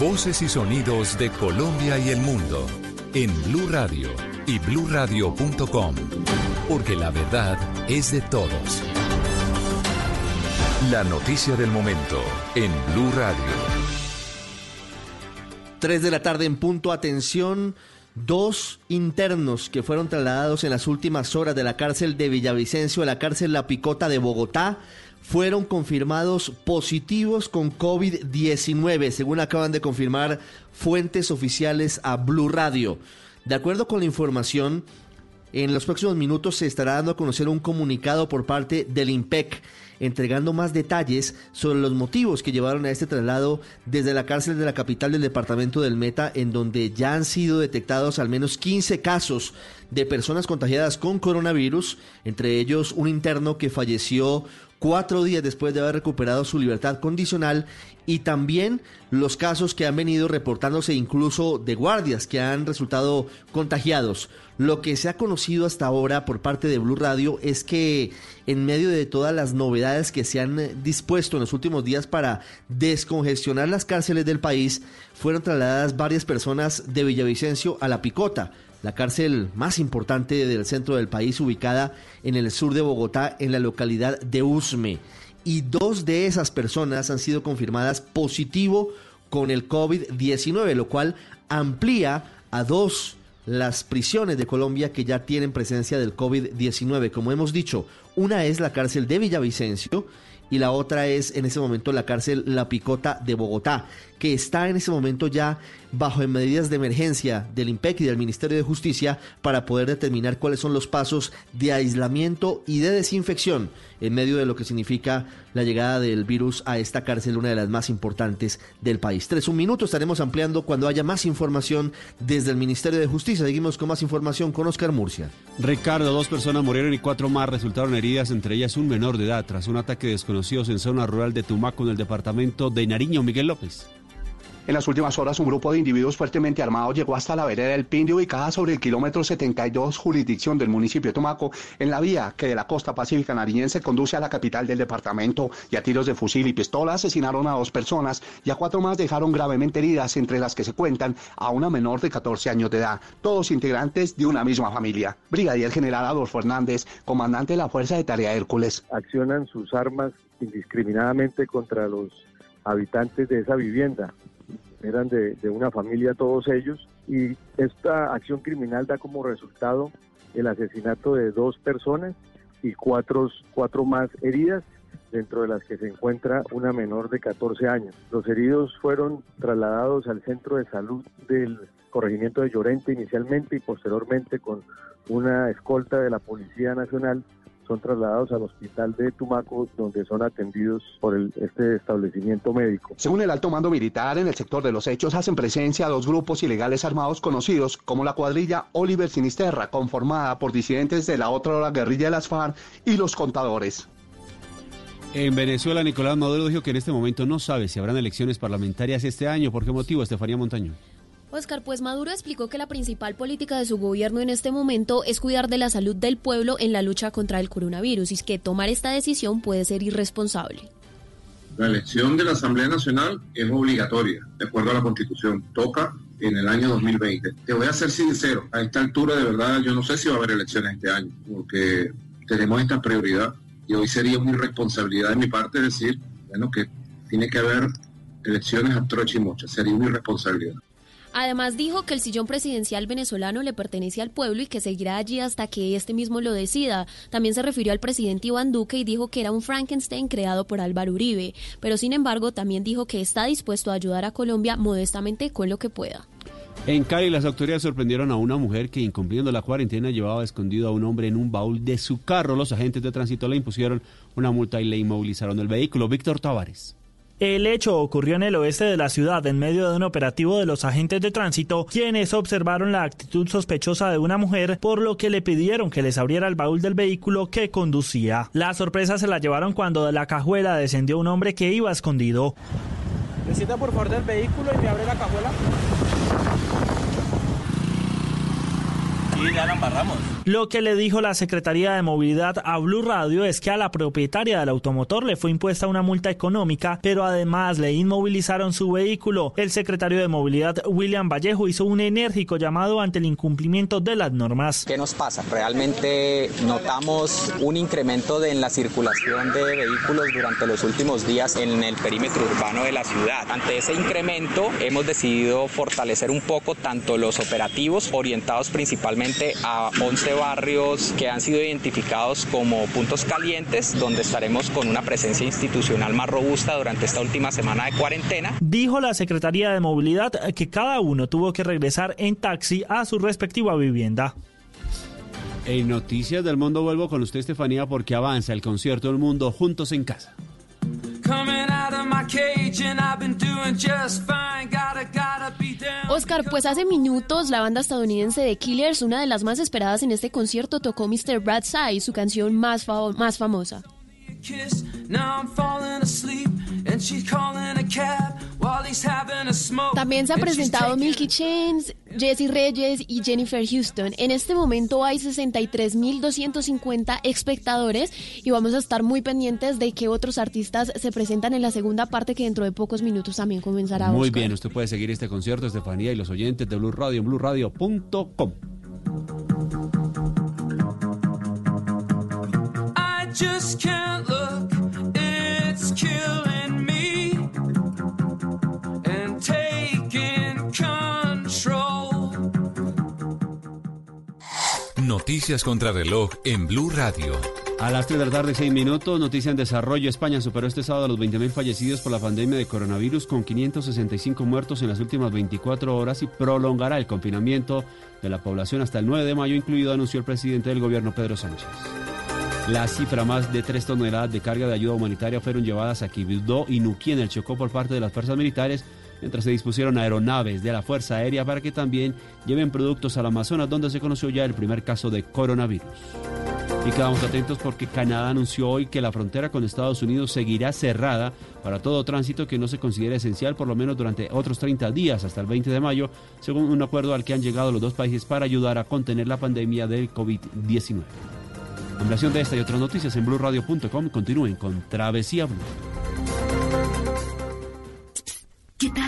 Voces y sonidos de Colombia y el mundo en Blue Radio y bluradio.com, porque la verdad es de todos. La noticia del momento en Blue Radio. 3 de la tarde en punto, atención. Dos internos que fueron trasladados en las últimas horas de la cárcel de Villavicencio a la cárcel La Picota de Bogotá fueron confirmados positivos con COVID-19, según acaban de confirmar fuentes oficiales a Blue Radio. De acuerdo con la información, en los próximos minutos se estará dando a conocer un comunicado por parte del IMPEC entregando más detalles sobre los motivos que llevaron a este traslado desde la cárcel de la capital del departamento del Meta, en donde ya han sido detectados al menos 15 casos de personas contagiadas con coronavirus, entre ellos un interno que falleció cuatro días después de haber recuperado su libertad condicional y también los casos que han venido reportándose incluso de guardias que han resultado contagiados. Lo que se ha conocido hasta ahora por parte de Blue Radio es que en medio de todas las novedades que se han dispuesto en los últimos días para descongestionar las cárceles del país, fueron trasladadas varias personas de Villavicencio a La Picota la cárcel más importante del centro del país, ubicada en el sur de Bogotá, en la localidad de Usme. Y dos de esas personas han sido confirmadas positivo con el COVID-19, lo cual amplía a dos las prisiones de Colombia que ya tienen presencia del COVID-19. Como hemos dicho, una es la cárcel de Villavicencio y la otra es en ese momento la cárcel La Picota de Bogotá, que está en ese momento ya bajo medidas de emergencia del IMPEC y del Ministerio de Justicia para poder determinar cuáles son los pasos de aislamiento y de desinfección en medio de lo que significa la llegada del virus a esta cárcel, una de las más importantes del país. Tres, un minuto, estaremos ampliando cuando haya más información desde el Ministerio de Justicia. Seguimos con más información con Oscar Murcia. Ricardo, dos personas murieron y cuatro más resultaron heridas, entre ellas un menor de edad, tras un ataque desconocido en zona rural de Tumaco, en el departamento de Nariño. Miguel López. En las últimas horas, un grupo de individuos fuertemente armados llegó hasta la vereda del Pindi, ubicada sobre el kilómetro 72, jurisdicción del municipio de Tumaco, en la vía que de la costa pacífica nariñense conduce a la capital del departamento. Y a tiros de fusil y pistola asesinaron a dos personas y a cuatro más dejaron gravemente heridas, entre las que se cuentan a una menor de 14 años de edad, todos integrantes de una misma familia. Brigadier General Adolfo Hernández, comandante de la Fuerza de Tarea Hércules. Accionan sus armas indiscriminadamente contra los habitantes de esa vivienda eran de, una familia todos ellos, y esta acción criminal da como resultado el asesinato de dos personas y cuatro, cuatro más heridas, dentro de las que se encuentra una menor de 14 años. Los heridos fueron trasladados al centro de salud del corregimiento de Llorente inicialmente y posteriormente con una escolta de la Policía Nacional son trasladados al hospital de Tumaco, donde son atendidos por este establecimiento médico. Según el alto mando militar, en el sector de los hechos hacen presencia dos grupos ilegales armados conocidos como la cuadrilla Oliver Sinisterra, conformada por disidentes de la otra guerrilla de las FARC y los contadores. En Venezuela, Nicolás Maduro dijo que en este momento no sabe si habrán elecciones parlamentarias este año. ¿Por qué motivo, Estefanía Montaño? Oscar, pues Maduro explicó que la principal política de su gobierno en este momento es cuidar de la salud del pueblo en la lucha contra el coronavirus y que tomar esta decisión puede ser irresponsable. La elección de la Asamblea Nacional es obligatoria, de acuerdo a la Constitución. Toca en el año 2020. Te voy a ser sincero, a esta altura de verdad yo no sé si va a haber elecciones este año, porque tenemos esta prioridad y hoy sería una irresponsabilidad de mi parte decir, bueno, que tiene que haber elecciones a troche y mocha, sería una irresponsabilidad. Además dijo que el sillón presidencial venezolano le pertenece al pueblo y que seguirá allí hasta que este mismo lo decida. También se refirió al presidente Iván Duque y dijo que era un Frankenstein creado por Álvaro Uribe, pero sin embargo también dijo que está dispuesto a ayudar a Colombia modestamente con lo que pueda. En Cali, las autoridades sorprendieron a una mujer que, incumpliendo la cuarentena, llevaba escondido a un hombre en un baúl de su carro. Los agentes de tránsito le impusieron una multa y le inmovilizaron el vehículo. Víctor Tavares. El hecho ocurrió en el oeste de la ciudad en medio de un operativo de los agentes de tránsito, quienes observaron la actitud sospechosa de una mujer, por lo que le pidieron que les abriera el baúl del vehículo que conducía. La sorpresa se la llevaron cuando de la cajuela descendió un hombre que iba escondido. Necesita por favor del vehículo y me abre la cajuela. Sí, ya la embarramos. Lo que le dijo la Secretaría de Movilidad a Blue Radio es que a la propietaria del automotor le fue impuesta una multa económica, pero además le inmovilizaron su vehículo. El secretario de Movilidad, William Vallejo, hizo un enérgico llamado ante el incumplimiento de las normas. ¿Qué nos pasa? Realmente notamos un incremento de, en la circulación de vehículos durante los últimos días en el perímetro urbano de la ciudad. Ante ese incremento hemos decidido fortalecer un poco tanto los operativos orientados principalmente a 11 barrios que han sido identificados como puntos calientes, donde estaremos con una presencia institucional más robusta durante esta última semana de cuarentena. Dijo la Secretaría de Movilidad que cada uno tuvo que regresar en taxi a su respectiva vivienda. En Noticias del Mundo vuelvo con usted, Estefanía, porque avanza el concierto del mundo juntos en casa. Oscar, pues hace minutos la banda estadounidense de Killers, una de las más esperadas en este concierto, tocó Mr. Brad Side, su canción más famosa. También se ha presentado Milky Chance, Jesse Reyes y Jennifer Houston. En este momento hay 63.250 espectadores y vamos a estar muy pendientes de que otros artistas se presentan en la segunda parte que dentro de pocos minutos también comenzará. Muy bien, usted puede seguir este concierto, Estefanía, y los oyentes de Blue Radio en blueradio.com. just can't look, Noticias contra reloj en Blue Radio. A las 3 de la tarde, 6 minutos, noticia en desarrollo. España superó este sábado los 20.000 fallecidos por la pandemia de coronavirus con 565 muertos en las últimas 24 horas y prolongará el confinamiento de la población hasta el 9 de mayo, incluido, anunció el presidente del gobierno Pedro Sánchez. La cifra más de 3 toneladas de carga de ayuda humanitaria fueron llevadas a Quibdó y Nuquí en el Chocó por parte de las fuerzas militares, mientras se dispusieron aeronaves de la Fuerza Aérea para que también lleven productos al Amazonas, donde se conoció ya el primer caso de coronavirus. Y quedamos atentos porque Canadá anunció hoy que la frontera con Estados Unidos seguirá cerrada para todo tránsito que no se considere esencial por lo menos durante otros 30 días hasta el 20 de mayo, según un acuerdo al que han llegado los dos países para ayudar a contener la pandemia del COVID-19. Ampliación de esta y otras noticias en blueradio.com. Continúen con Travesía Blue. ¿Qué tal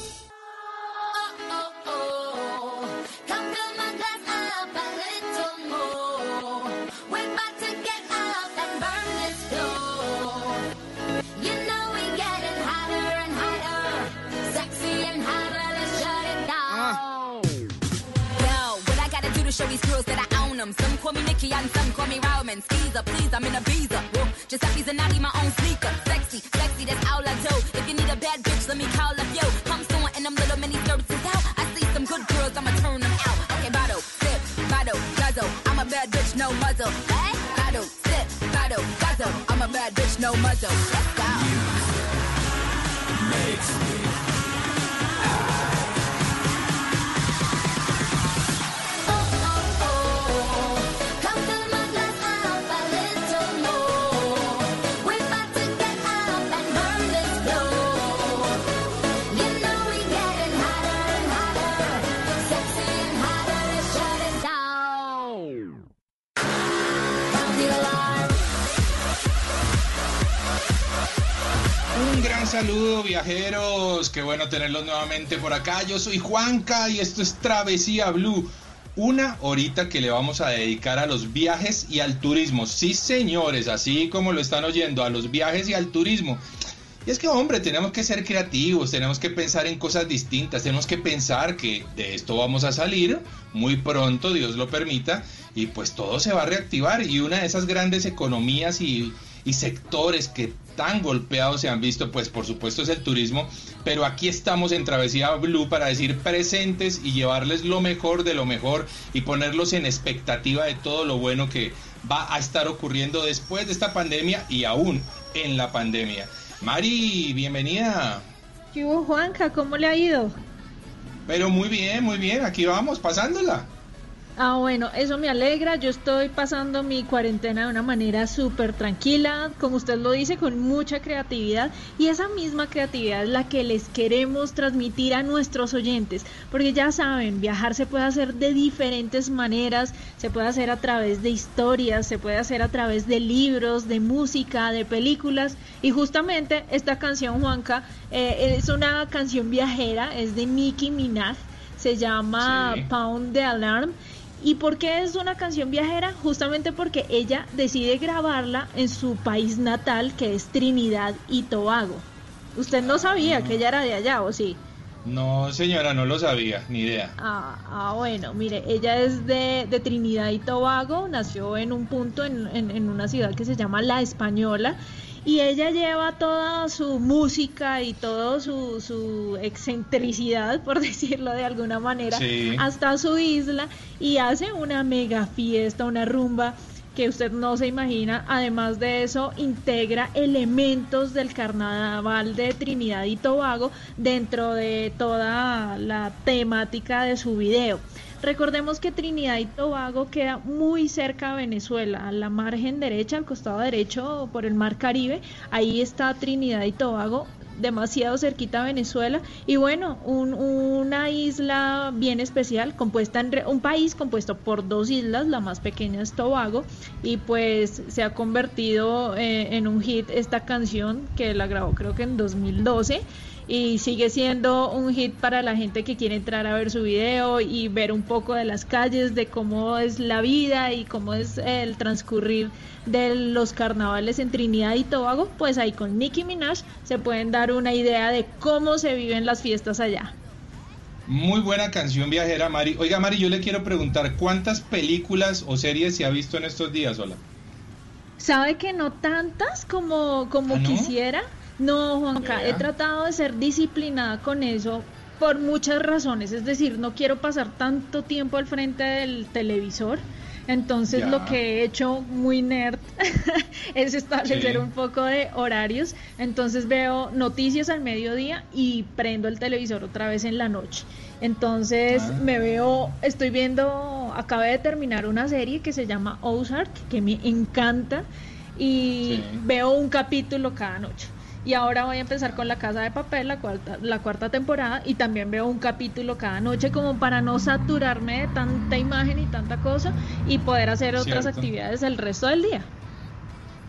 Viajeros, qué bueno tenerlos nuevamente por acá. Yo soy Juanca y esto es Travesía Blue. Una horita que le vamos a dedicar a los viajes y al turismo. Sí, señores, así como lo están oyendo, a los viajes y al turismo. Y es que, hombre, tenemos que ser creativos, tenemos que pensar en cosas distintas, tenemos que pensar que de esto vamos a salir muy pronto, Dios lo permita, y pues todo se va a reactivar. Y una de esas grandes economías y sectores que tan golpeados se han visto, pues por supuesto es el turismo, pero aquí estamos en Travesía Blue para decir presentes y llevarles lo mejor de lo mejor y ponerlos en expectativa de todo lo bueno que va a estar ocurriendo después de esta pandemia y aún en la pandemia. Mari, bienvenida. ¿Qué hubo, Juanca? ¿Cómo le ha ido? Pero muy bien, muy bien, aquí vamos, pasándola. Ah, bueno, eso me alegra. Yo estoy pasando mi cuarentena de una manera súper tranquila, como usted lo dice, con mucha creatividad. Y esa misma creatividad es la que les queremos transmitir a nuestros oyentes. Porque ya saben, viajar se puede hacer de diferentes maneras. Se puede hacer a través de historias, se puede hacer a través de libros, de música, de películas. Y justamente esta canción, Juanca, eh, es una canción viajera, es de Nicki Minaj. Se llama Pound the Alarm ¿Y por qué es una canción viajera? Justamente porque ella decide grabarla en su país natal, que es Trinidad y Tobago. Usted no sabía que ella era de allá, ¿o sí? No, señora, no lo sabía, ni idea. Ah, ah bueno, mire, ella es de, de, Trinidad y Tobago, nació en un punto en, en, en una ciudad que se llama La Española y ella lleva toda su música y toda su, su, excentricidad, por decirlo de alguna manera, hasta su isla y hace una mega fiesta, una rumba que usted no se imagina. Además de eso, integra elementos del carnaval de Trinidad y Tobago dentro de toda la temática de su video. Recordemos que Trinidad y Tobago queda muy cerca a Venezuela, a la margen derecha, al costado derecho por el mar Caribe. Ahí está Trinidad y Tobago, demasiado cerquita a Venezuela y bueno, una isla bien especial, compuesta en un país compuesto por dos islas, la más pequeña es Tobago y pues se ha convertido eh, en un hit esta canción que la grabó creo que en 2012 y sigue siendo un hit para la gente que quiere entrar a ver su video y ver un poco de las calles, de cómo es la vida y cómo es el transcurrir de los carnavales en Trinidad y Tobago, pues ahí con Nicki Minaj se pueden dar una idea de cómo se viven las fiestas allá. Muy buena canción viajera, Mari. Oiga, Mari, yo le quiero preguntar, ¿cuántas películas o series se ha visto en estos días, Hola? Sabe que no tantas como, como ¿Ah, quisiera. No, Juanca, he tratado de ser disciplinada con eso por muchas razones. Es decir, no quiero pasar tanto tiempo al frente del televisor. Entonces lo que he hecho muy nerd es establecer un poco de horarios. Entonces veo noticias al mediodía y prendo el televisor otra vez en la noche. Entonces ah. me veo, estoy viendo, acabé de terminar una serie que se llama Ozark, que me encanta y veo un capítulo cada noche. Y ahora voy a empezar con La Casa de Papel, la cuarta, la cuarta temporada, y también veo un capítulo cada noche como para no saturarme de tanta imagen y tanta cosa y poder hacer otras actividades el resto del día.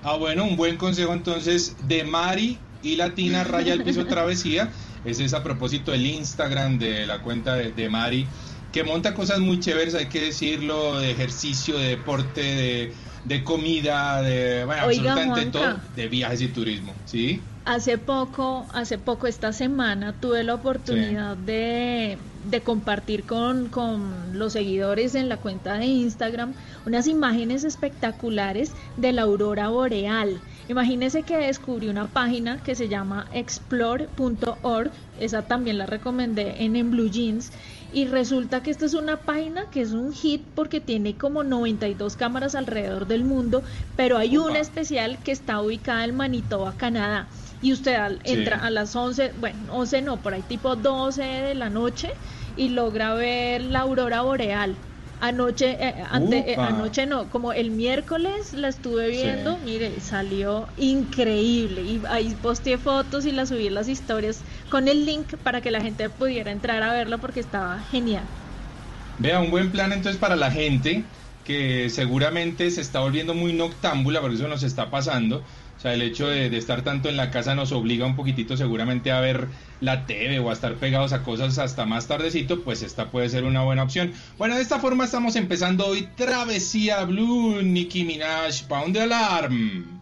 Ah, bueno, un buen consejo entonces de Mari y Latina Raya el Piso Travesía. Ese es a propósito del Instagram de la cuenta de, Mari, que monta cosas muy chéveres, hay que decirlo, de ejercicio, de deporte, de, comida, de, bueno, absolutamente todo, de viajes y turismo, ¿sí? Hace poco, hace poco esta semana tuve la oportunidad de, de, compartir con, con, los seguidores en la cuenta de Instagram unas imágenes espectaculares de la aurora boreal. Imagínense que descubrí una página que se llama explore.org, esa también la recomendé en, en Blue Jeans, y resulta que esta es una página que es un hit porque tiene como 92 cámaras alrededor del mundo, pero hay una especial que está ubicada en Manitoba, Canadá y usted entra a las 11, bueno, 11 no, por ahí tipo 12 de la noche y logra ver la aurora boreal. Anoche, eh, ante, eh, anoche no, como el miércoles la estuve viendo, mire, salió increíble y ahí posteé fotos y las subí en las historias con el link para que la gente pudiera entrar a verlo porque estaba genial. Vea, un buen plan entonces para la gente que seguramente se está volviendo muy noctámbula, por eso nos está pasando, sea, el hecho de, estar tanto en la casa nos obliga un poquitito seguramente a ver la TV o a estar pegados a cosas hasta más tardecito, pues esta puede ser una buena opción. Bueno, de esta forma estamos empezando hoy Travesía Blue, Nicki Minaj, Pound Alarm.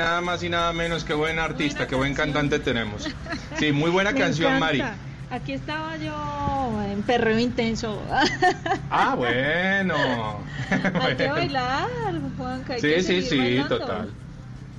Nada más y nada menos que buen artista, que buen cantante tenemos. Sí, muy buena Me canción, encanta. Mari. Aquí estaba yo en perreo intenso. Ah, bueno. Hay que bailar, Juanca. hay Sí, que sí, sí, bailando. total.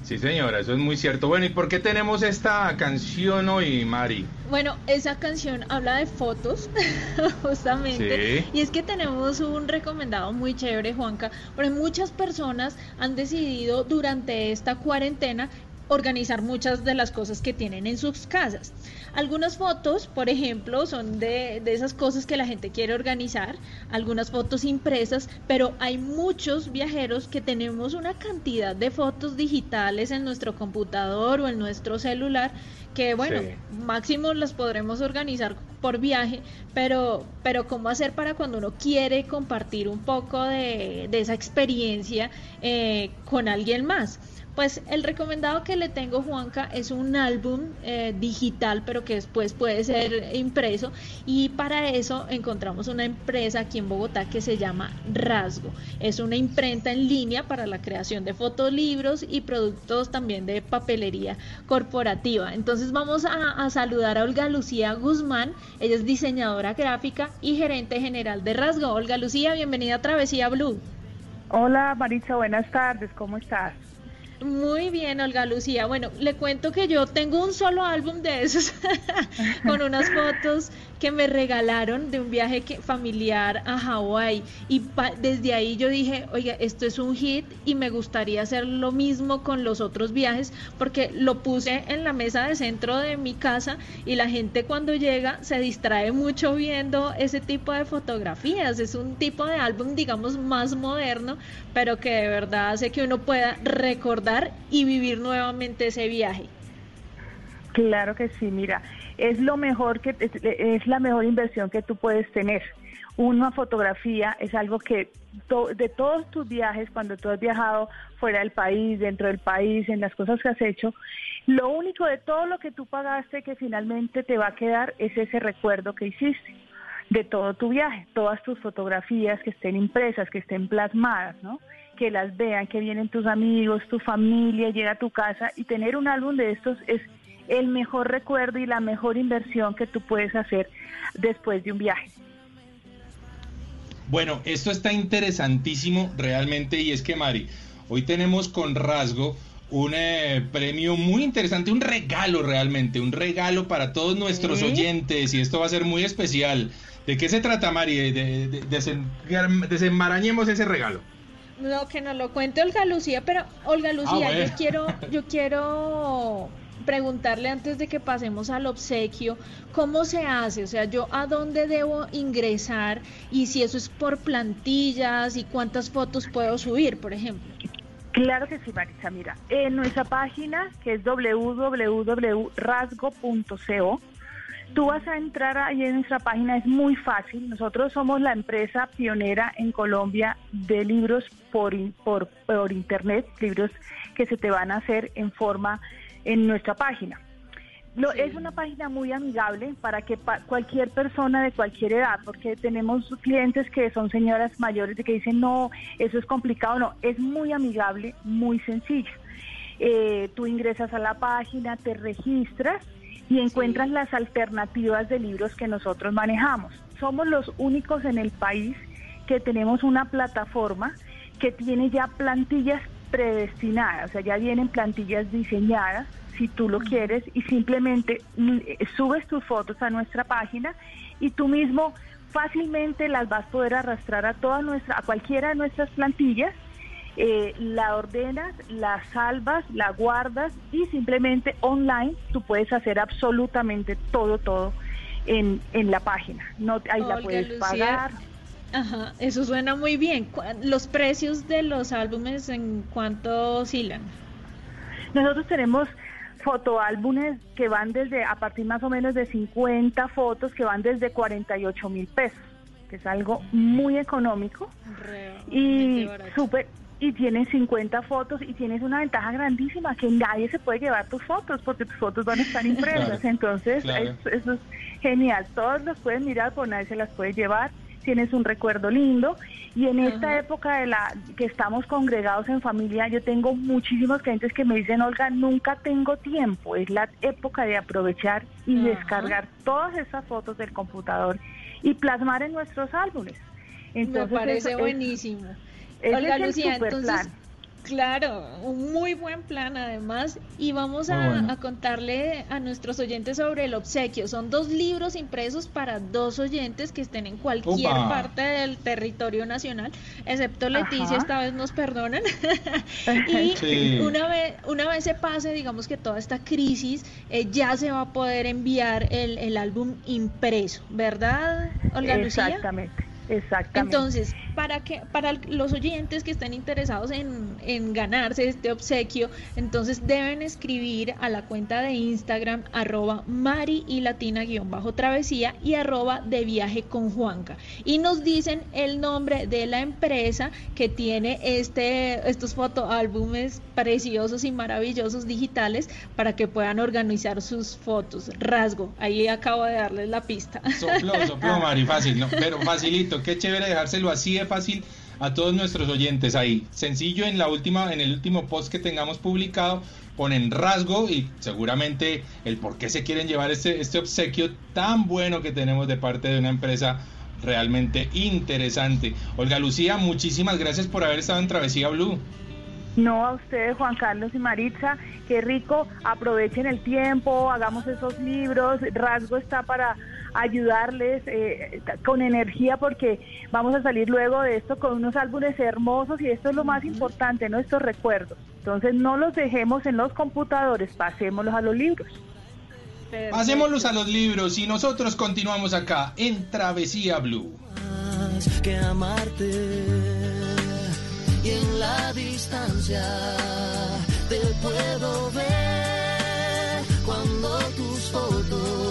Sí, señora, eso es muy cierto. Bueno, ¿y por qué tenemos esta canción hoy, Mari? Bueno, esa canción habla de fotos, justamente. Sí. Y es que tenemos un recomendado muy chévere, Juanca, porque muchas personas han decidido durante esta cuarentena organizar muchas de las cosas que tienen en sus casas. Algunas fotos, por ejemplo, son de, de esas cosas que la gente quiere organizar, algunas fotos impresas, pero hay muchos viajeros que tenemos una cantidad de fotos digitales en nuestro computador o en nuestro celular que bueno, Sí. máximo las podremos organizar por viaje, pero, pero ¿cómo hacer para cuando uno quiere compartir un poco de, de esa experiencia eh, con alguien más? Pues el recomendado que le tengo, Juanca, es un álbum eh, digital, pero que después puede ser impreso. Y para eso encontramos una empresa aquí en Bogotá que se llama Rasgo. Es una imprenta en línea para la creación de fotolibros y productos también de papelería corporativa. Entonces vamos a, a saludar a Olga Lucía Guzmán. Ella es diseñadora gráfica y gerente general de Rasgo. Olga Lucía, bienvenida a Travesía Blue. Hola Maritza, buenas tardes, ¿cómo estás? Muy bien, Olga Lucía. Bueno, le cuento que yo tengo un solo álbum de esos con unas fotos que me regalaron de un viaje que- familiar a Hawái y desde ahí yo dije, oiga, esto es un hit y me gustaría hacer lo mismo con los otros viajes porque lo puse en la mesa de centro de mi casa y la gente cuando llega se distrae mucho viendo ese tipo de fotografías. Es un tipo de álbum, digamos, más moderno, pero que de verdad hace que uno pueda recordar y vivir nuevamente ese viaje. Claro que sí, mira, es lo mejor que es, la mejor inversión que tú puedes tener. Una fotografía es algo que to- de todos tus viajes, cuando tú has viajado fuera del país, dentro del país, en las cosas que has hecho, lo único de todo lo que tú pagaste que finalmente te va a quedar es ese recuerdo que hiciste de todo tu viaje, todas tus fotografías que estén impresas, que estén plasmadas, ¿no? Que las vean, que vienen tus amigos, tu familia, llega a tu casa y tener un álbum de estos es el mejor recuerdo y la mejor inversión que tú puedes hacer después de un viaje. Bueno, esto está interesantísimo realmente y es que Mari, hoy tenemos con rasgo un eh, premio muy interesante, un regalo realmente, un regalo para todos nuestros Sí. oyentes y esto va a ser muy especial. ¿De qué se trata, Mari? De, de- de- desen- desenmarañemos ese regalo. No, que nos lo cuente Olga Lucía, pero Olga Lucía, bueno. yo quiero, yo quiero preguntarle antes de que pasemos al obsequio, ¿cómo se hace? O sea, yo a dónde debo ingresar y si eso es por plantillas y cuántas fotos puedo subir, por ejemplo. Claro que sí, Marisa. Mira, en nuestra página, que es www.rasgo.co, tú vas a entrar ahí en nuestra página, es muy fácil. Nosotros somos la empresa pionera en Colombia de libros por, por, por internet, libros que se te van a hacer en forma en nuestra página. Lo- Es una página muy amigable para que pa- cualquier persona de cualquier edad, porque tenemos clientes que son señoras mayores de que dicen, no, eso es complicado, no, es muy amigable, muy sencillo. Eh, tú ingresas a la página, te registras y encuentras las alternativas de libros que nosotros manejamos. Somos los únicos en el país que tenemos una plataforma que tiene ya plantillas predestinada, o sea, ya vienen plantillas diseñadas si tú lo quieres y simplemente mm, eh, subes tus fotos a nuestra página y tú mismo fácilmente las vas a poder arrastrar a toda nuestra, a cualquiera de nuestras plantillas, eh, la ordenas, la salvas, la guardas y simplemente online tú puedes hacer absolutamente todo, todo en, en la página. No, ahí la puedes pagar. Ajá, eso suena muy bien. ¿Los precios de los álbumes en cuánto oscilan? Nosotros tenemos fotoálbumes que van desde, a partir más o menos de 50 fotos, que van desde 48 mil pesos, que es algo muy económico y súper y tienes 50 fotos y tienes una ventaja grandísima que nadie se puede llevar tus fotos porque tus fotos van a estar impresas. Entonces, eso, es genial. Todos los pueden mirar, por nadie se las puede llevar. Tienes un recuerdo lindo. Y en esta época de la que estamos congregados en familia, yo tengo muchísimos clientes que me dicen, Olga, nunca tengo tiempo. Es la época de aprovechar y descargar todas esas fotos del computador y plasmar en nuestros álbumes. Entonces, me parece buenísimo. Olga Lucía, entonces, claro, un muy buen plan además. Y vamos a, contarle a nuestros oyentes sobre el obsequio. Son dos libros impresos para dos oyentes que estén en cualquier parte del territorio nacional, excepto Leticia, esta vez nos perdonan. y una, vez, una vez se pase, digamos que toda esta crisis, eh, ya se va a poder enviar el, el álbum impreso, ¿verdad, Olga Lucía? Exactamente. Entonces, para que para los oyentes que estén interesados en, en ganarse este obsequio, entonces deben escribir a la cuenta de Instagram arroba mari y latina guion bajo travesía y arroba de viaje con Juanca. Y nos dicen el nombre de la empresa que tiene este, estos fotoálbumes preciosos y maravillosos digitales para que puedan organizar sus fotos. Rasgo, ahí acabo de darles la pista. Sopló, sopló, Mari, fácil, ¿no? Pero facilito, qué chévere dejárselo así fácil a todos nuestros oyentes ahí. Sencillo en la última, en el último post que tengamos publicado, ponen rasgo y seguramente el por qué se quieren llevar este, este obsequio tan bueno que tenemos de parte de una empresa realmente interesante. Olga Lucía, muchísimas gracias por haber estado en Travesía Blue. No a ustedes, Juan Carlos y Maritza, qué rico, aprovechen el tiempo, hagamos esos libros, Rasgo está para ayudarles eh, con energía porque vamos a salir luego de esto con unos álbumes hermosos y esto es lo más importante, nuestros recuerdos. Entonces no los dejemos en los computadores, pasémoslos a los libros. Pasémoslos a los libros y nosotros continuamos acá en Travesía Blue. Que amarte y en la distancia te puedo ver cuando tus fotos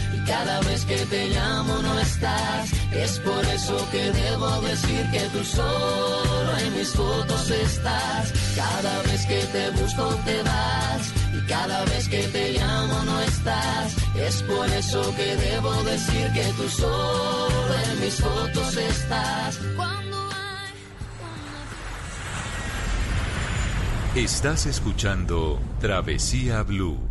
cada vez que te llamo no estás. Es por eso que debo decir que tú solo en mis fotos estás. Cada vez que te busco te vas. Y cada vez que te llamo no estás. Es por eso que debo decir que tú solo en mis fotos estás. Estás escuchando Travesía Blue.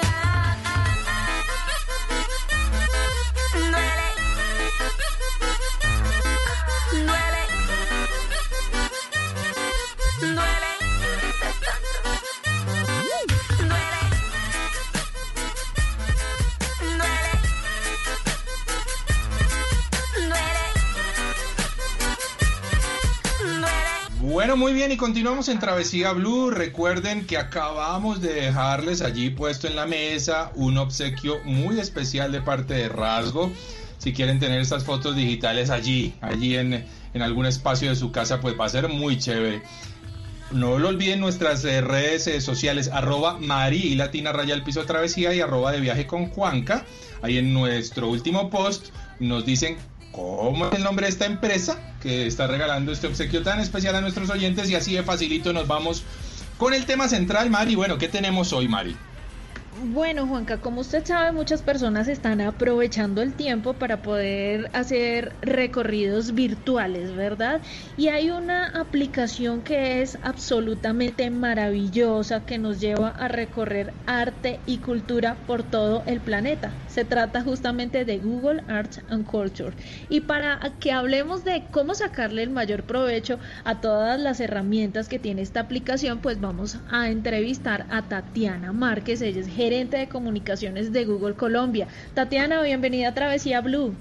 Bueno, muy bien, y continuamos en Travesía Blue. Recuerden que acabamos de dejarles allí puesto en la mesa un obsequio muy especial de parte de Rasgo. Si quieren tener estas fotos digitales allí, allí en, en algún espacio de su casa, pues va a ser muy chévere. No lo olviden nuestras eh, redes eh, sociales, arroba Mari y Latina Raya el Piso Travesía y arroba de viaje con Juanca. Ahí en nuestro último post nos dicen cómo es el nombre de esta empresa que está regalando este obsequio tan especial a nuestros oyentes y así de facilito nos vamos con el tema central, Mari. Bueno, ¿qué tenemos hoy, Mari? Bueno, Juanca, como usted sabe, muchas personas están aprovechando el tiempo para poder hacer recorridos virtuales, ¿verdad? Y hay una aplicación que es absolutamente maravillosa que nos lleva a recorrer arte y cultura por todo el planeta. Se trata justamente de Google Arts and Culture. Y para que hablemos de cómo sacarle el mayor provecho a todas las herramientas que tiene esta aplicación, pues vamos a entrevistar a Tatiana Márquez, ella es gerente de comunicaciones de Google Colombia. Tatiana, bienvenida a Travesía Blue.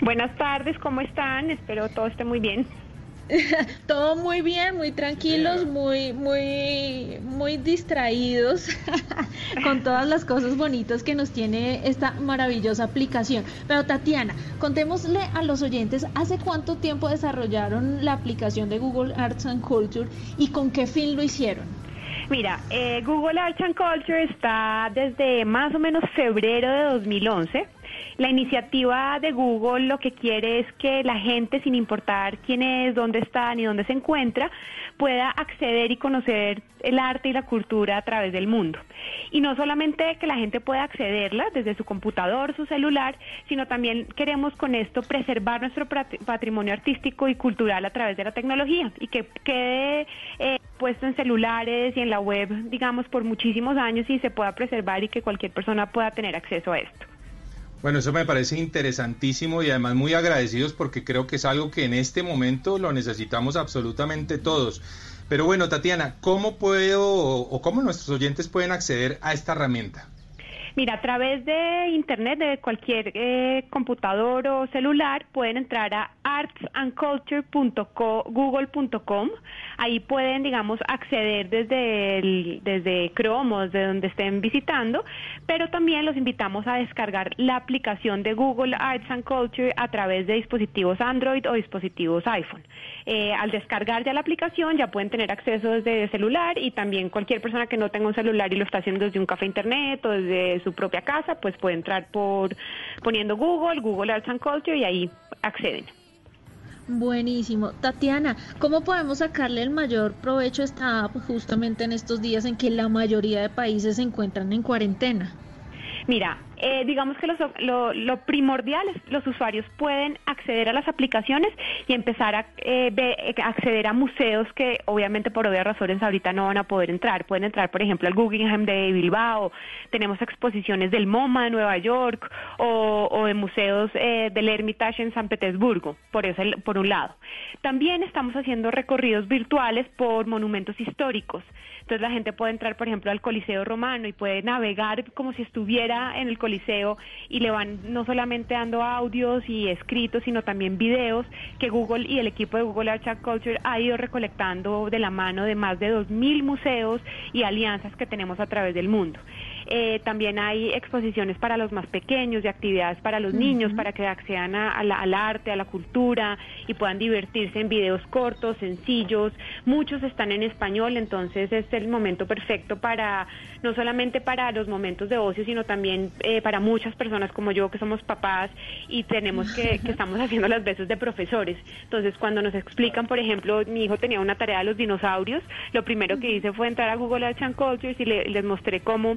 Buenas tardes, ¿cómo están? Espero todo esté muy bien. todo muy bien, muy tranquilos, muy, muy, muy distraídos con todas las cosas bonitas que nos tiene esta maravillosa aplicación. Pero Tatiana, contémosle a los oyentes hace cuánto tiempo desarrollaron la aplicación de Google Arts and Culture y con qué fin lo hicieron. Mira, eh, Google Arts and Culture está desde más o menos febrero de 2011. La iniciativa de Google lo que quiere es que la gente, sin importar quién es, dónde está ni dónde se encuentra, pueda acceder y conocer el arte y la cultura a través del mundo. Y no solamente que la gente pueda accederla desde su computador, su celular, sino también queremos con esto preservar nuestro patrimonio artístico y cultural a través de la tecnología y que quede eh, puesto en celulares y en la web, digamos, por muchísimos años y se pueda preservar y que cualquier persona pueda tener acceso a esto. Bueno, eso me parece interesantísimo y además muy agradecidos porque creo que es algo que en este momento lo necesitamos absolutamente todos. Pero bueno, Tatiana, ¿cómo puedo o cómo nuestros oyentes pueden acceder a esta herramienta? Mira, a través de internet, de cualquier eh, computador o celular, pueden entrar a artsandculture.google.com. Ahí pueden, digamos, acceder desde, desde Chrome o desde donde estén visitando, pero también los invitamos a descargar la aplicación de Google Arts and Culture a través de dispositivos Android o dispositivos iPhone. Eh, al descargar ya la aplicación ya pueden tener acceso desde el celular y también cualquier persona que no tenga un celular y lo está haciendo desde un café internet o desde su propia casa, pues puede entrar por poniendo Google, Google Arts and Culture y ahí acceden. Buenísimo. Tatiana, ¿cómo podemos sacarle el mayor provecho a esta app justamente en estos días en que la mayoría de países se encuentran en cuarentena? Mira, eh, digamos que lo, primordial es los usuarios pueden acceder a las aplicaciones y empezar a eh, eh, acceder a museos que obviamente por obvias razones ahorita no van a poder entrar. Pueden entrar, por ejemplo, al Guggenheim de Bilbao, tenemos exposiciones del MoMA de Nueva York o, de museos del Hermitage en San Petersburgo, por, eso, por un lado. También estamos haciendo recorridos virtuales por monumentos históricos. Entonces la gente puede entrar, por ejemplo, al Coliseo Romano y puede navegar como si estuviera en el Coliseo y le van no solamente dando audios y escritos, sino también videos que Google y el equipo de Google Arts Culture ha ido recolectando de la mano de más de 2.000 museos y alianzas que tenemos a través del mundo. Eh, también hay exposiciones para los más pequeños y actividades para los niños para que accedan al arte, a la cultura y puedan divertirse en videos cortos, sencillos. Muchos están en español, entonces es el momento perfecto para, no solamente para los momentos de ocio, sino también eh, para muchas personas como yo que somos papás y tenemos que, que estamos haciendo las veces de profesores. Entonces cuando nos explican, por ejemplo, mi hijo tenía una tarea de los dinosaurios, lo primero que hice fue entrar a Google Arts and Cultures y les mostré cómo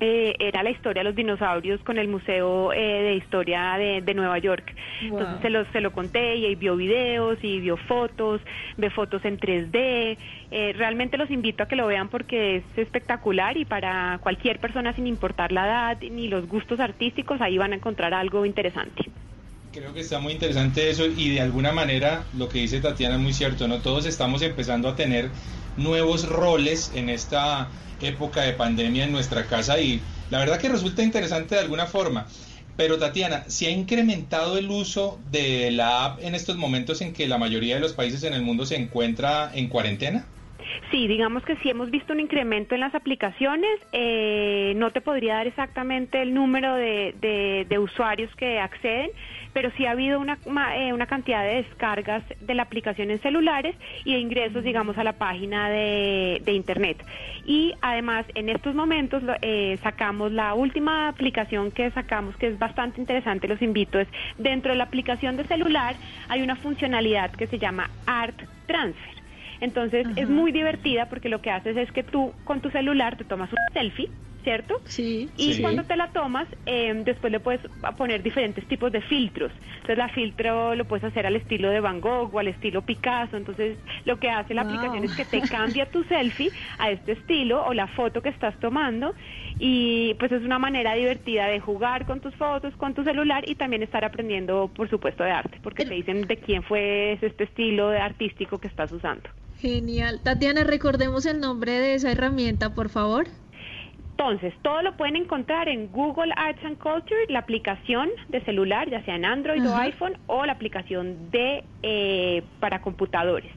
eh, era la historia de los dinosaurios con el Museo eh, de Historia de, Nueva York. Entonces se lo, se lo conté y ahí vio videos y vio fotos, ve fotos en 3D. Eh, realmente los invito a que lo vean porque es espectacular y para cualquier persona sin importar la edad ni los gustos artísticos, ahí van a encontrar algo interesante. Creo que está muy interesante eso y de alguna manera lo que dice Tatiana es muy cierto, ¿no? Todos estamos empezando a tener nuevos roles en esta época de pandemia en nuestra casa y la verdad que resulta interesante de alguna forma. Pero Tatiana, ¿se ha incrementado el uso de la app en estos momentos en que la mayoría de los países en el mundo se encuentra en cuarentena? Sí, digamos que sí hemos visto un incremento en las aplicaciones. Eh, no te podría dar exactamente el número de, de, usuarios que acceden, pero sí ha habido una, eh, una cantidad de descargas de la aplicación en celulares y de ingresos, digamos, a la página de, de Internet. Y además, en estos momentos eh, sacamos la última aplicación que sacamos, que es bastante interesante, los invito, es dentro de la aplicación de celular hay una funcionalidad que se llama Art Transfer. Entonces es muy divertida porque lo que haces es que tú con tu celular te tomas un selfie ¿cierto? Sí. Y cuando te la tomas, eh, después le puedes poner diferentes tipos de filtros. Entonces, la filtro lo puedes hacer al estilo de Van Gogh o al estilo Picasso. Entonces, lo que hace la aplicación es que te cambia tu selfie a este estilo o la foto que estás tomando. Y pues es una manera divertida de jugar con tus fotos, con tu celular y también estar aprendiendo, por supuesto, de arte, porque te dicen de quién fue este estilo de artístico que estás usando. Genial. Tatiana, recordemos el nombre de esa herramienta, por favor. Entonces, todo lo pueden encontrar en Google Arts and Culture, la aplicación de celular, ya sea en Android o iPhone, o la aplicación de eh, para computadores.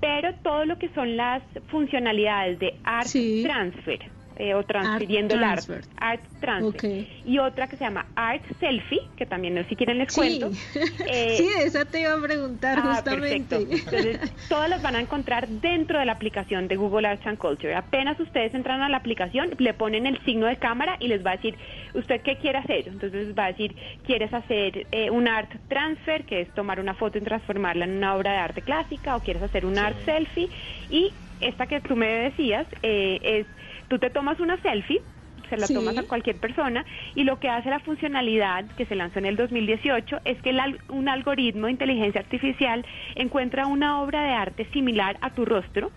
Pero todo lo que son las funcionalidades de Art Transfer, eh, o transfiriendo el arte. Art Transfer. Y otra que se llama Art Selfie, que también si quieren les cuento. Eh, sí, esa te iba a preguntar ah, justamente. Entonces, todas las van a encontrar dentro de la aplicación de Google Arts and Culture. Apenas ustedes entran a la aplicación, le ponen el signo de cámara y les va a decir, ¿usted qué quiere hacer? Entonces les va a decir, ¿quieres hacer eh, un Art Transfer, que es tomar una foto y transformarla en una obra de arte clásica? ¿O quieres hacer un Art Selfie? Y esta que tú me decías es Tú te tomas una selfie, se la tomas a cualquier persona y lo que hace la funcionalidad que se lanzó en el 2018 es que un algoritmo de inteligencia artificial encuentra una obra de arte similar a tu rostro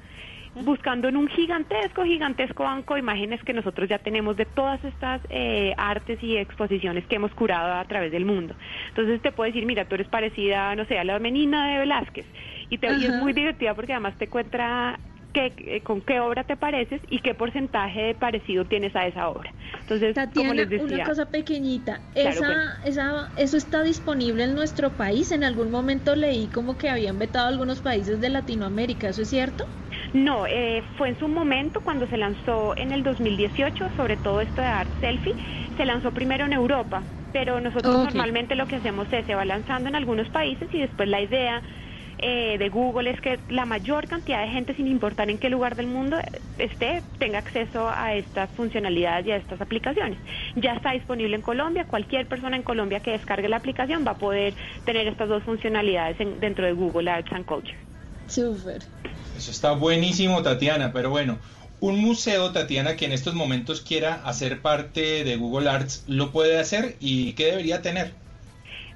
buscando en un gigantesco, gigantesco banco de imágenes que nosotros ya tenemos de todas estas eh, artes y exposiciones que hemos curado a través del mundo. Entonces te puede decir, mira, tú eres parecida, no sé, a la menina de Velázquez. Y, te, y es muy divertida porque además te encuentra qué, eh, con qué obra te pareces y qué porcentaje de parecido tienes a esa obra. Entonces, como les decía, una cosa pequeñita, esa, esa, ¿eso está disponible en nuestro país? En algún momento leí como que habían vetado algunos países de Latinoamérica, ¿eso es cierto? No, eh, fue en su momento cuando se lanzó en el 2018, sobre todo esto de Art Selfie, se lanzó primero en Europa, pero nosotros normalmente lo que hacemos es se va lanzando en algunos países y después la idea eh, de Google es que la mayor cantidad de gente, sin importar en qué lugar del mundo esté, tenga acceso a estas funcionalidades y a estas aplicaciones. Ya está disponible en Colombia, cualquier persona en Colombia que descargue la aplicación va a poder tener estas dos funcionalidades dentro de Google Arts and Culture. Súper. Eso está buenísimo, Tatiana, pero bueno, un museo, Tatiana, que en estos momentos quiera hacer parte de Google Arts, ¿lo puede hacer y qué debería tener?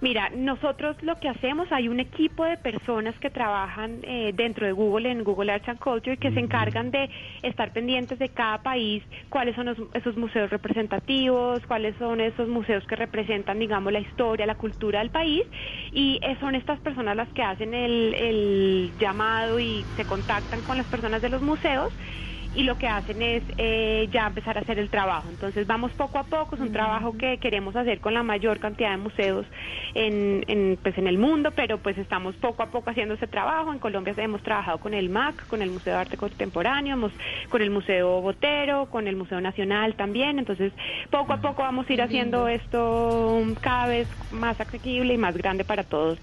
Mira, nosotros lo que hacemos, hay un equipo de personas que trabajan eh, dentro de Google, en Google Arts and Culture, que se encargan de estar pendientes de cada país, cuáles son esos museos representativos, cuáles son esos museos que representan, digamos, la historia, la cultura del país, y eh, son estas personas las que hacen el, el llamado y se contactan con las personas de los museos y lo que hacen es eh, ya empezar a hacer el trabajo. Entonces vamos poco a poco, es un trabajo que queremos hacer con la mayor cantidad de museos en, en, pues en el mundo, pero pues estamos poco a poco haciendo ese trabajo. En Colombia hemos trabajado con el MAC, con el Museo de Arte Contemporáneo, hemos, con el Museo Botero, con el Museo Nacional también. Entonces poco a poco vamos a ir haciendo esto cada vez más asequible y más grande para todos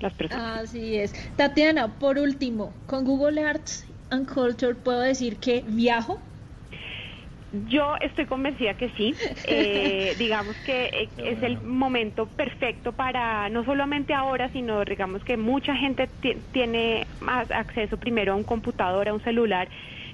las personas. Así es. Tatiana, por último, con Google Arts and Culture puedo decir que viajo? Yo estoy convencida que sí. Eh, digamos que eh, es el momento perfecto para, no solamente ahora, sino digamos que mucha gente tiene más acceso primero a un computador, a un celular,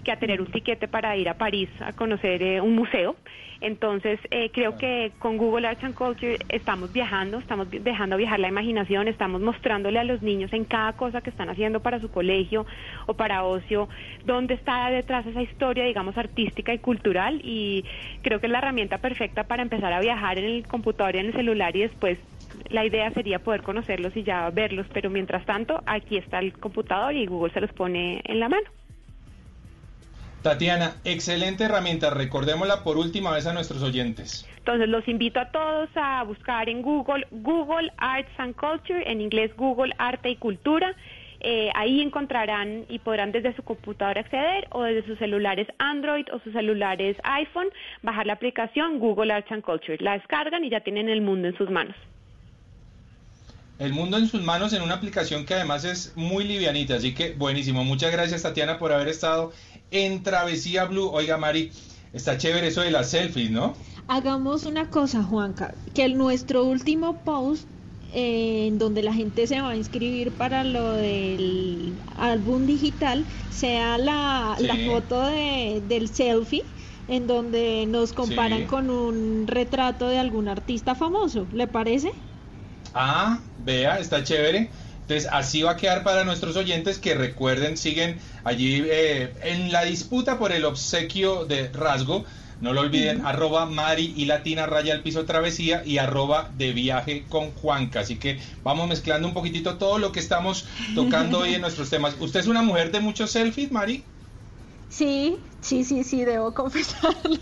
que a tener un tiquete para ir a París a conocer eh, un museo. Entonces, eh, creo que con Google Arts and Culture estamos viajando, estamos dejando viajar la imaginación, estamos mostrándole a los niños en cada cosa que están haciendo para su colegio o para ocio, dónde está detrás esa historia, digamos, artística y cultural. Y creo que es la herramienta perfecta para empezar a viajar en el computador y en el celular y después la idea sería poder conocerlos y ya verlos, pero mientras tanto aquí está el computador y Google se los pone en la mano. Tatiana, excelente herramienta, recordémosla por última vez a nuestros oyentes. Entonces los invito a todos a buscar en Google Google Arts and Culture, en inglés Google Arte y Cultura. Eh, ahí encontrarán y podrán desde su computadora acceder o desde sus celulares Android o sus celulares iPhone bajar la aplicación Google Arts and Culture. La descargan y ya tienen el mundo en sus manos. El mundo en sus manos en una aplicación que además es muy livianita, así que buenísimo. Muchas gracias Tatiana por haber estado en Travesía Blue. Oiga Mari, está chévere eso de las selfies, ¿no? Hagamos una cosa, Juanca, que el, nuestro último post eh, en donde la gente se va a inscribir para lo del álbum digital sea la, la foto de, del selfie en donde nos comparan Sí. con un retrato de algún artista famoso, ¿le parece? Ah, vea, está chévere. Entonces, así va a quedar para nuestros oyentes que recuerden, siguen allí eh, en la disputa por el obsequio de rasgo. No lo olviden, arroba Mari y Latina raya al piso travesía y arroba de viaje con Juanca. Así que vamos mezclando un poquitito todo lo que estamos tocando hoy en nuestros temas. ¿Usted es una mujer de muchos selfies, Mari? Sí, sí, sí, sí, debo confesarlo.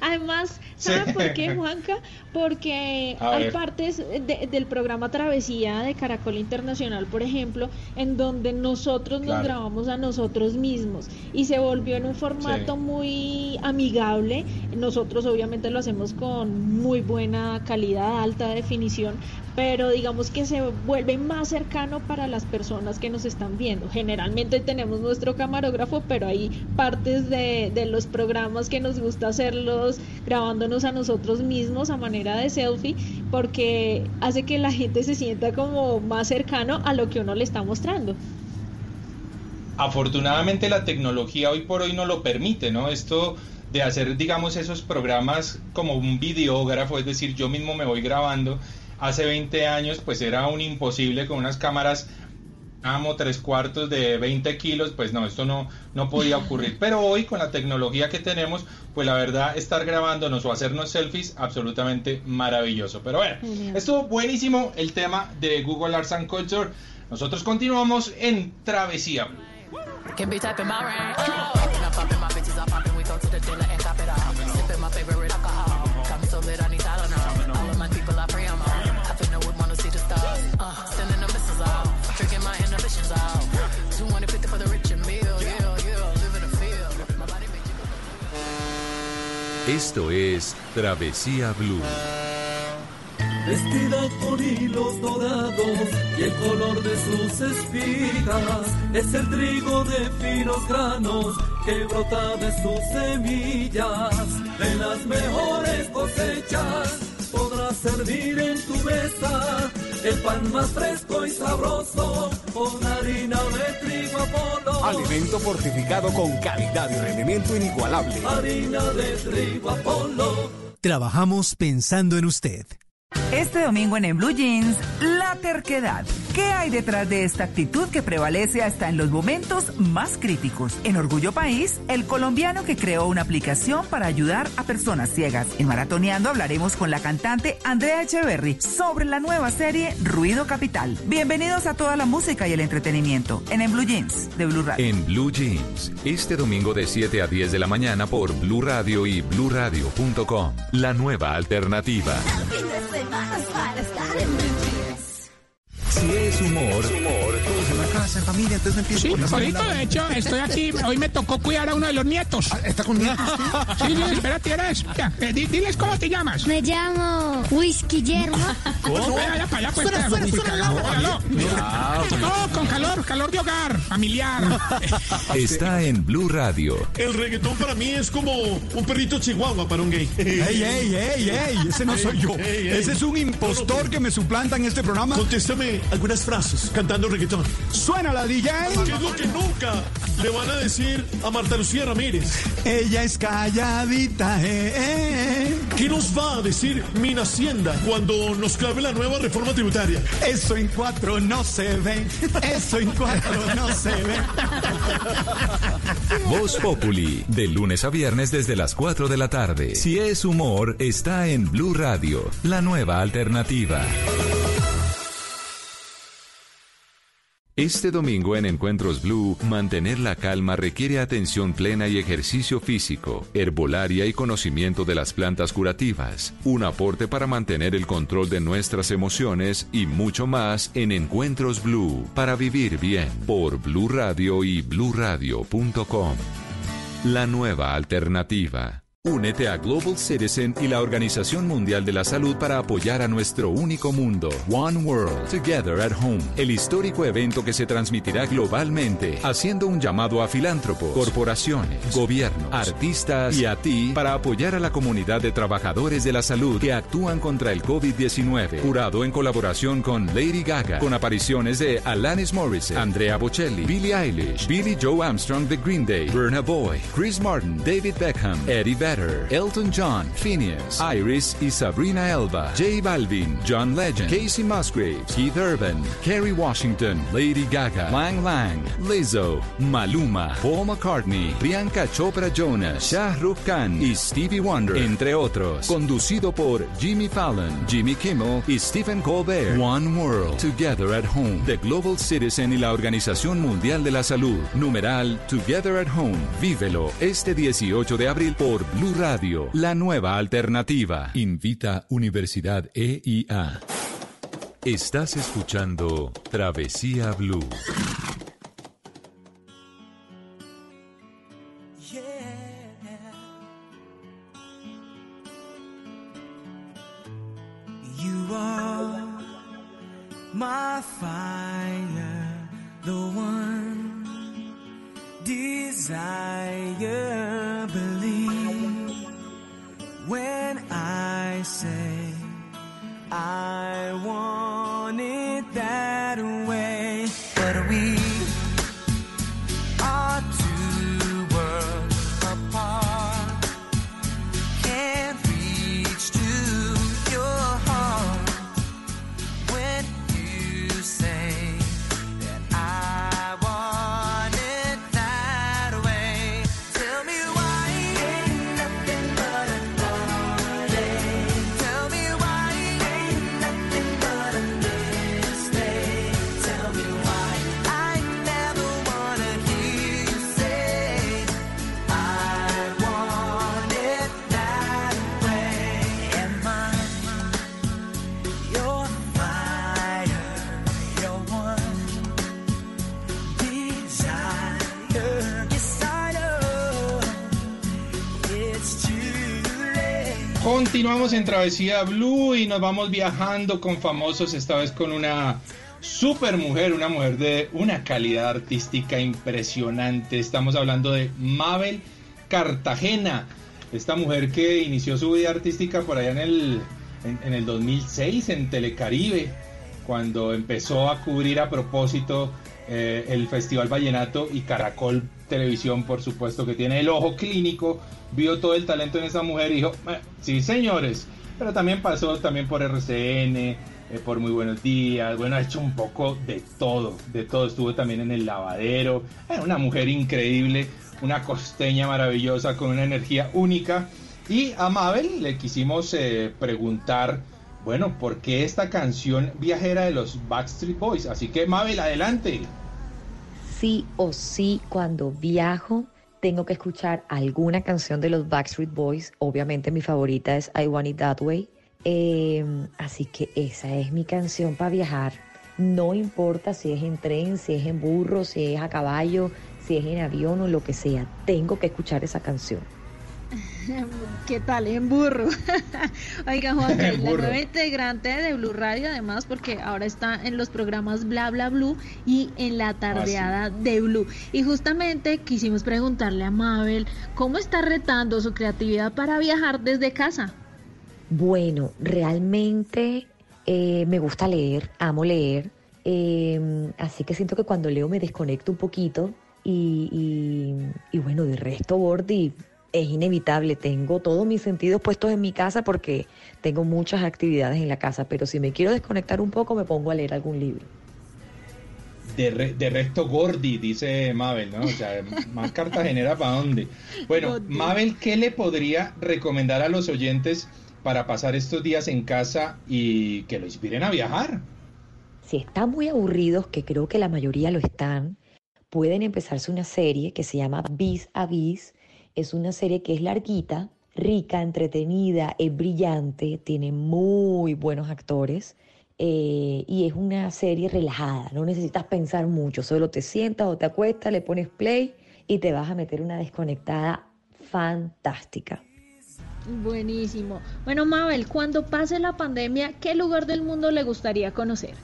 Además, ¿sabe Sí. por qué, Juanca? Porque A hay ver. partes de- del programa Travesía de Caracol Internacional, por ejemplo, en donde nosotros nos grabamos a nosotros mismos y se volvió en un formato Sí. muy amigable. Nosotros obviamente lo hacemos con muy buena calidad, alta definición, pero digamos que se vuelve más cercano para las personas que nos están viendo. Generalmente tenemos nuestro camarógrafo, pero hay partes de, de los programas que nos gusta hacerlos grabándonos a nosotros mismos a manera de selfie, porque hace que la gente se sienta como más cercano a lo que uno le está mostrando. afortunadamente la tecnología hoy por hoy no lo permite, ¿no? Esto de hacer, digamos, esos programas como un videógrafo, es decir, yo mismo me voy grabando, hace 20 años pues era un imposible con unas cámaras amo tres cuartos de 20 kilos, pues no, esto no, no podía ocurrir. Pero hoy con la tecnología que tenemos, pues la verdad, estar grabándonos o hacernos selfies, absolutamente maravilloso. Pero bueno, estuvo buenísimo el tema de Google Arts and Culture. Nosotros continuamos en Travesía Blue. Esto es Travesía Blue. Vestida con hilos dorados y el color de sus espigas es el trigo de finos granos que brota de sus semillas. De las mejores cosechas podrás servir en tu mesa el pan más fresco y sabroso con harina de trigo Apolo. Alimento fortificado con calidad y rendimiento inigualable. Harina de trigo Apolo. Trabajamos pensando en usted. Este domingo en, En Blue Jeans, la terquedad. ¿Qué hay detrás de esta actitud que prevalece hasta en los momentos más críticos? En Orgullo País, el colombiano que creó una aplicación para ayudar a personas ciegas. En Maratoneando hablaremos con la cantante Andrea Echeverry sobre la nueva serie Ruido Capital. Bienvenidos a toda la música y el entretenimiento en En Blue Jeans de Blue Radio. En Blue Jeans, este domingo de 7 a 10 de la mañana por Blue Radio y bluradio.com. La nueva alternativa. Si es humor, casa, en familia, entonces no empiezo Sí, con las ahorita de hecho estoy aquí, hoy me tocó cuidar a uno de los nietos. ¿Está con nietos Sí, sí, espérate, eres. Ya, eh, di- diles cómo te llamas. Me llamo Whisky Yermo. ¿Cómo? Vaya para allá, pues. Suena, suena, suena, calor. No, con calor, calor de hogar, familiar. está en Blue Radio. El reggaetón para mí es como un perrito chihuahua para un gay. ¡Ey, ey, ey, ey! Ese no soy yo. Ey, ey. Ese es un impostor que me suplanta en este programa. Contéstame algunas frases cantando reggaetón. ¡Suena la DJ! ¿Qué es lo que nunca le van a decir a Marta Lucía Ramírez? Ella es calladita, eh, eh. ¿Qué nos va a decir Mina Hacienda cuando nos clave la nueva reforma tributaria? Eso en cuatro no se ve. Eso en cuatro no se ve. Voz Populi, de lunes a viernes desde las 4 de la tarde. Si es humor, está en Blue Radio, la nueva alternativa. Este domingo en Encuentros Blue, mantener la calma requiere atención plena y ejercicio físico, herbolaria y conocimiento de las plantas curativas, un aporte para mantener el control de nuestras emociones y mucho más en Encuentros Blue, para vivir bien, por Blue Radio y bluradio.com. La nueva alternativa. Únete a Global Citizen y la Organización Mundial de la Salud para apoyar a nuestro único mundo, One World, Together at Home, el histórico evento que se transmitirá globalmente, haciendo un llamado a filántropos, corporaciones, gobiernos, artistas y a ti para apoyar a la comunidad de trabajadores de la salud que actúan contra el COVID-19, curado en colaboración con Lady Gaga, con apariciones de Alanis Morissette, Andrea Bocelli, Billie Eilish, Billy Joe Armstrong de Green Day, Burna Boy, Chris Martin, David Beckham, Eddie Elton John, Phineas, Iris y Sabrina Elba, J Balvin, John Legend, Casey Musgraves, Keith Urban, Kerry Washington, Lady Gaga, Lang Lang, Lizzo, Maluma, Paul McCartney, Priyanka Chopra Jonas, Shah Rukh Khan y Stevie Wonder, entre otros. Conducido por Jimmy Fallon, Jimmy Kimmel y Stephen Colbert. One World, Together at Home, The Global Citizen y la Organización Mundial de la Salud. Numeral Together at Home. Vívelo este 18 de abril por Blue Radio, la nueva alternativa. Invita Universidad EIA. Estás escuchando Travesía Blue. Travesía Blue y nos vamos viajando con famosos, esta vez con una super mujer, una mujer de una calidad artística impresionante. Estamos hablando de Mabel Cartagena, esta mujer que inició su vida artística por allá en el, en, el 2006 en Telecaribe, cuando empezó a cubrir a propósito eh, el Festival Vallenato y Caracol Televisión, por supuesto, que tiene el ojo clínico, vio todo el talento en esa mujer y dijo, "Eh, sí señores, pero también pasó también por RCN, eh, por Muy Buenos Días, bueno, ha hecho un poco de todo, de todo, estuvo también en el lavadero, era una mujer increíble, una costeña maravillosa con una energía única y a Mabel le quisimos eh, preguntar, bueno, ¿por qué esta canción viajera de los Backstreet Boys? Así que Mabel, adelante. sí o sí cuando viajo tengo que escuchar alguna canción de los Backstreet Boys. Obviamente mi favorita es I Want It That Way. Eh, así que esa es mi canción para viajar. No importa si es en tren, si es en burro, si es a caballo, si es en avión o lo que sea. Tengo que escuchar esa canción. ¿Qué tal? En burro. Oiga, Juan, la En burro. nueva integrante de Blue Radio, además, porque ahora está en los programas Bla Bla Blue y en la tardeada de Blue. Y justamente quisimos preguntarle a Mabel cómo está retando su creatividad para viajar desde casa. Bueno, realmente eh, me gusta leer, amo leer, eh, así que siento que cuando leo me desconecto un poquito y, y- y bueno, de resto, Gordy, es inevitable, tengo todos mis sentidos puestos en mi casa porque tengo muchas actividades en la casa, pero si me quiero desconectar un poco me pongo a leer algún libro. De, re- de resto Gordy, dice Mabel, ¿no? O sea, más cartagenera para dónde. Bueno. Mabel, ¿qué le podría recomendar a los oyentes para pasar estos días en casa y que lo inspiren a viajar? Si están muy aburridos, que creo que la mayoría lo están, pueden empezarse una serie que se llama Vis a Vis. Es una serie que es larguita, rica, entretenida, es brillante, tiene muy buenos actores eh, y es una serie relajada, no necesitas pensar mucho, solo te sientas o te acuestas, le pones play y te vas a meter una desconectada fantástica. Buenísimo. Bueno, Mabel, cuando pase la pandemia, ¿qué lugar del mundo le gustaría conocer?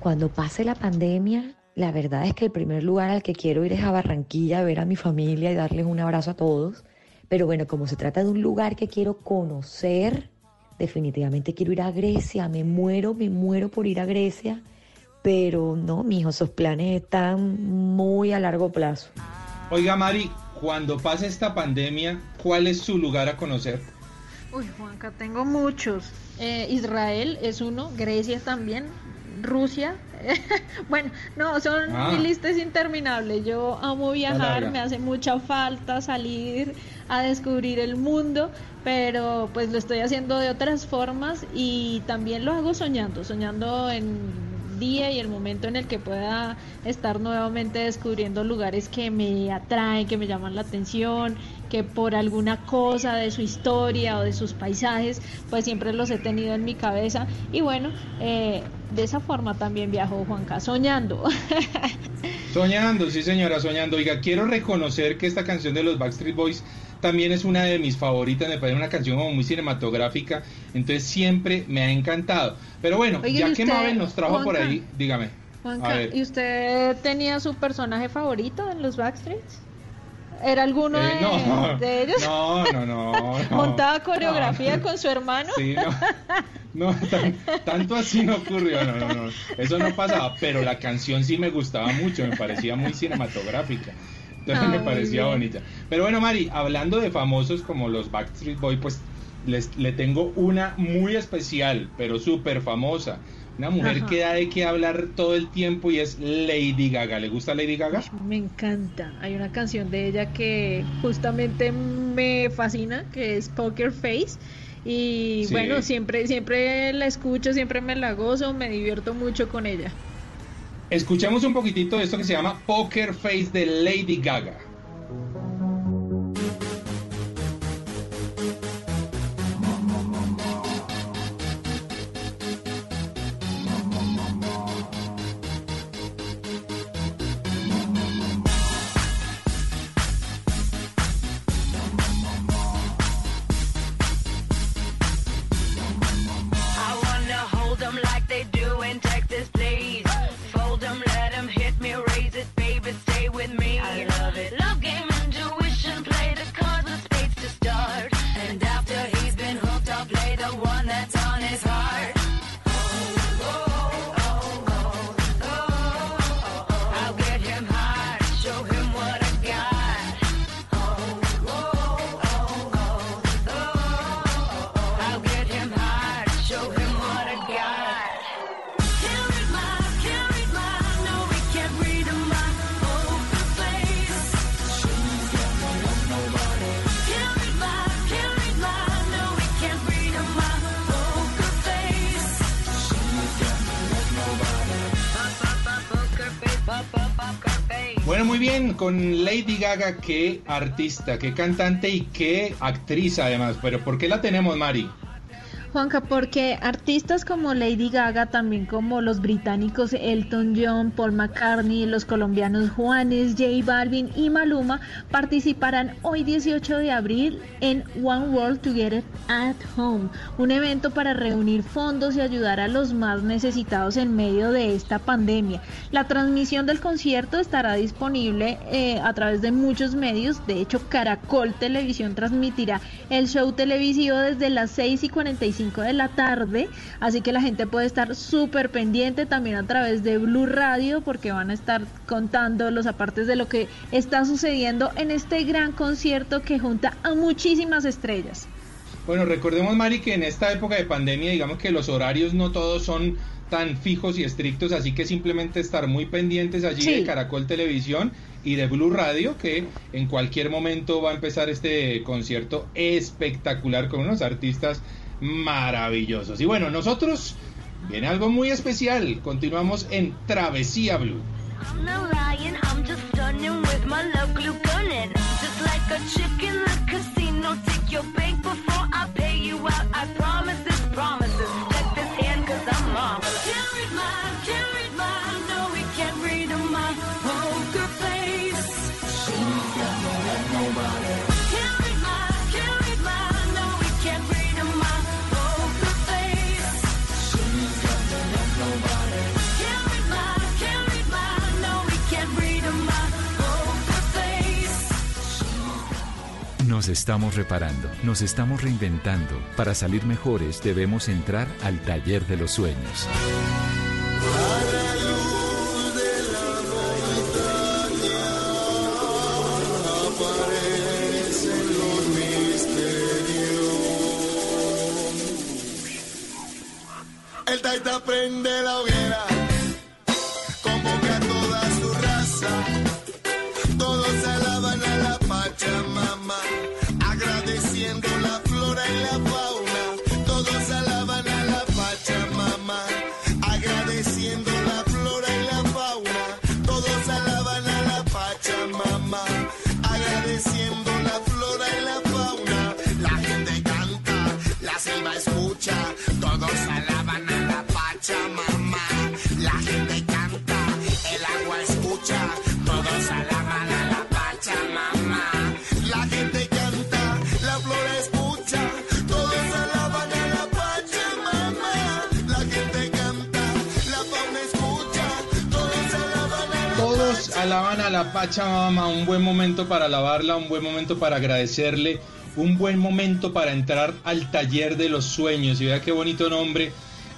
Cuando pase la pandemia, la verdad es que el primer lugar al que quiero ir es a Barranquilla, a ver a mi familia y darles un abrazo a todos. Pero bueno, como se trata de un lugar que quiero conocer, definitivamente quiero ir a Grecia. Me muero, me muero por ir a Grecia. Pero no, mijo, esos planes están muy a largo plazo. Oiga, Mari, cuando pase esta pandemia, ¿cuál es su lugar a conocer? Uy, Juanca, tengo muchos. Eh, Israel es uno, Grecia también, Rusia. bueno, no, son Ah. mi lista es interminable. Yo amo viajar, me hace mucha falta salir a descubrir el mundo, pero pues lo estoy haciendo de otras formas y también lo hago soñando, soñando en día y el momento en el que pueda estar nuevamente descubriendo lugares que me atraen, que me llaman la atención, que por alguna cosa de su historia o de sus paisajes, pues siempre los he tenido en mi cabeza. Y bueno, eh, de esa forma también viajo Juanca, soñando. Soñando, sí señora, soñando. Oiga, quiero reconocer que esta canción de los Backstreet Boys también es una de mis favoritas, me parece una canción como muy cinematográfica, entonces siempre me ha encantado. Pero bueno, ya ¿y que Mabel nos trajo por ahí, dígame. Juanca. ¿y usted tenía su personaje favorito en los Backstreets? ¿Era alguno Eh, de, no, de ellos? no, no, no, no. ¿Montaba coreografía No. con su hermano? Sí, no, no tan- tanto así no ocurrió, no, no, no, eso no pasaba, pero la canción sí me gustaba mucho, me parecía muy cinematográfica, entonces Ah, me muy parecía bien. bonita. Pero bueno, Mari, hablando de famosos como los Backstreet Boys, pues les, le tengo una muy especial, pero súper famosa, una mujer Ajá. que da de qué hablar todo el tiempo y es Lady Gaga. ¿Le gusta Lady Gaga? Me encanta. Hay una canción de ella que justamente me fascina, que es Poker Face. Y Sí. bueno, siempre, siempre la escucho, siempre me la gozo, me divierto mucho con ella. Escuchemos un poquitito de esto que se llama Poker Face de Lady Gaga. Con Lady Gaga, qué artista, qué cantante y qué actriz además. Pero ¿por qué la tenemos, Mari? Juanca, porque artistas como Lady Gaga, también como los británicos Elton John, Paul McCartney, los colombianos Juanes, J Balvin y Maluma participarán hoy 18 de abril en One World Together at Home, un evento para reunir fondos y ayudar a los más necesitados en medio de esta pandemia. La transmisión del concierto estará disponible eh, a través de muchos medios, de hecho Caracol Televisión transmitirá el show televisivo desde las 6 y 45 de la tarde, así que la gente puede estar súper pendiente también a través de Blue Radio porque van a estar contando los apartes de lo que está sucediendo en este gran concierto que junta a muchísimas estrellas. Bueno, recordemos, Mari, que en esta época de pandemia, digamos que los horarios no todos son tan fijos y estrictos, así que simplemente estar muy pendientes allí Sí. de Caracol Televisión y de Blue Radio, que en cualquier momento va a empezar este concierto espectacular con unos artistas maravillosos. Y bueno, nosotros Viene algo muy especial. Continuamos en Travesía Blue. Not Nos estamos reparando, nos estamos reinventando. Para salir mejores debemos entrar al taller de los sueños. El taita prende la hoguera, alaban a la Pachamama, un buen momento para alabarla, un buen momento para agradecerle, un buen momento para entrar al taller de los sueños. Y vea qué bonito nombre,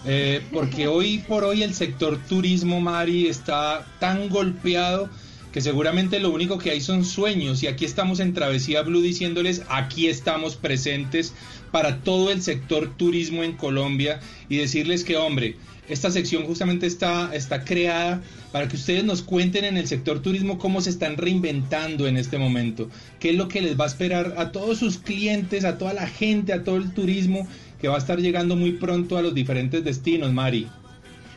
eh, porque hoy por hoy el sector turismo, Mari, está tan golpeado que seguramente lo único que hay son sueños. Y aquí estamos en Travesía Blue diciéndoles, aquí estamos presentes para todo el sector turismo en Colombia y decirles que, hombre, esta sección justamente está, está creada para que ustedes nos cuenten en el sector turismo cómo se están reinventando en este momento, qué es lo que les va a esperar a todos sus clientes, a toda la gente, a todo el turismo que va a estar llegando muy pronto a los diferentes destinos, Mari.